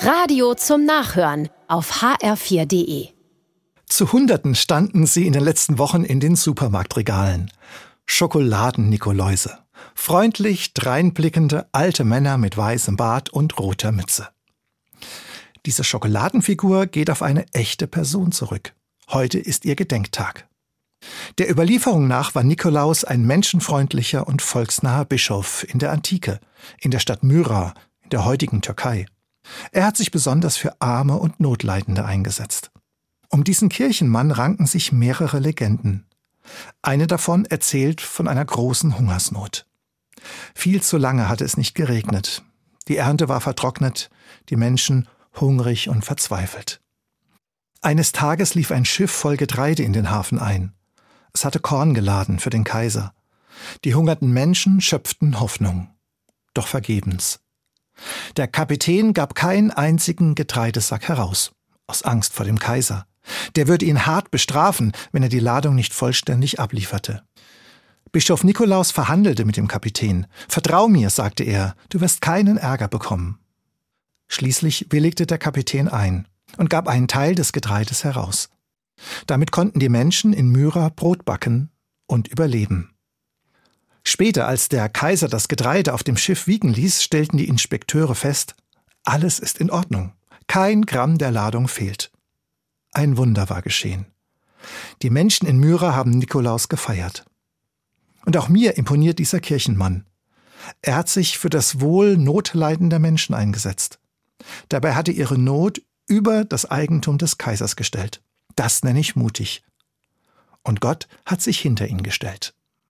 Radio zum Nachhören auf hr4.de. Zu Hunderten standen sie in den letzten Wochen in den Supermarktregalen. Schokoladen-Nikoläuse. Freundlich dreinblickende alte Männer mit weißem Bart und roter Mütze. Diese Schokoladenfigur geht auf eine echte Person zurück. Heute ist ihr Gedenktag. Der Überlieferung nach war Nikolaus ein menschenfreundlicher und volksnaher Bischof in der Antike, in der Stadt Myra, in der heutigen Türkei. Er hat sich besonders für Arme und Notleidende eingesetzt. Um diesen Kirchenmann ranken sich mehrere Legenden. Eine davon erzählt von einer großen Hungersnot. Viel zu lange hatte es nicht geregnet. Die Ernte war vertrocknet, die Menschen hungrig und verzweifelt. Eines Tages lief ein Schiff voll Getreide in den Hafen ein. Es hatte Korn geladen für den Kaiser. Die hungernden Menschen schöpften Hoffnung. Doch vergebens. Der Kapitän gab keinen einzigen Getreidesack heraus, aus Angst vor dem Kaiser. Der würde ihn hart bestrafen, wenn er die Ladung nicht vollständig ablieferte. Bischof Nikolaus verhandelte mit dem Kapitän. Vertrau mir, sagte er, du wirst keinen Ärger bekommen. Schließlich willigte der Kapitän ein und gab einen Teil des Getreides heraus. Damit konnten die Menschen in Myra Brot backen und überleben. Später, als der Kaiser das Getreide auf dem Schiff wiegen ließ, stellten die Inspekteure fest, alles ist in Ordnung. Kein Gramm der Ladung fehlt. Ein Wunder war geschehen. Die Menschen in Myra haben Nikolaus gefeiert. Und auch mir imponiert dieser Kirchenmann. Er hat sich für das Wohl notleidender Menschen eingesetzt. Dabei hatte ihre Not über das Eigentum des Kaisers gestellt. Das nenne ich mutig. Und Gott hat sich hinter ihn gestellt.